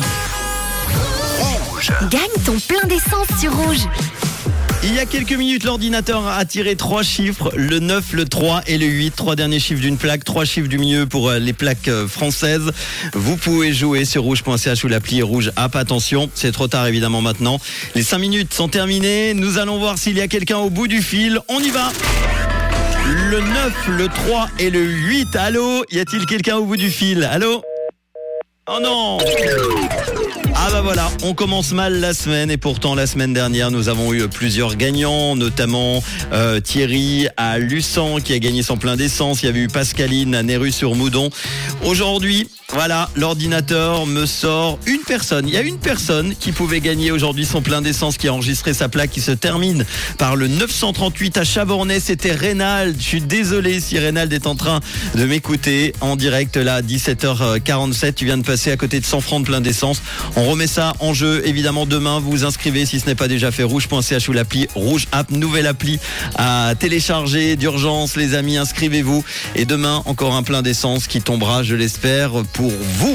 rouge. Gagne ton plein d'essence sur rouge. Il y a quelques minutes, l'ordinateur a tiré trois chiffres, le 9, le 3 et le 8. Trois derniers chiffres d'une plaque, trois chiffres du milieu pour euh, les plaques euh, françaises. Vous pouvez jouer sur rouge.ch ou l'appli rouge app. Attention, c'est trop tard évidemment maintenant. Les cinq minutes sont terminées. Nous allons voir s'il y a quelqu'un au bout du fil. On y va Le 9, le 3 et le 8. Allô Y a-t-il quelqu'un au bout du fil? Allô? Oh non Ah bah voilà, on commence mal la semaine et pourtant la semaine dernière nous avons eu plusieurs gagnants, notamment euh, Thierry à Luçon qui a gagné son plein d'essence, il y avait eu Pascaline à Néru-sur-Moudon. Aujourd'hui, voilà, l'ordinateur me sort personne. Il y a une personne qui pouvait gagner aujourd'hui son plein d'essence qui a enregistré sa plaque qui se termine par le 938 à Chabornay. C'était Reynald. Je suis désolé si Reynald est en train de m'écouter en direct là, 17h47. Tu viens de passer à côté de 100 francs de plein d'essence. On remet ça en jeu évidemment demain. Vous vous inscrivez si ce n'est pas déjà fait. Rouge.ch ou l'appli Rouge App, nouvelle appli à télécharger d'urgence. Les amis, inscrivez-vous. Et demain, encore un plein d'essence qui tombera, je l'espère, pour vous.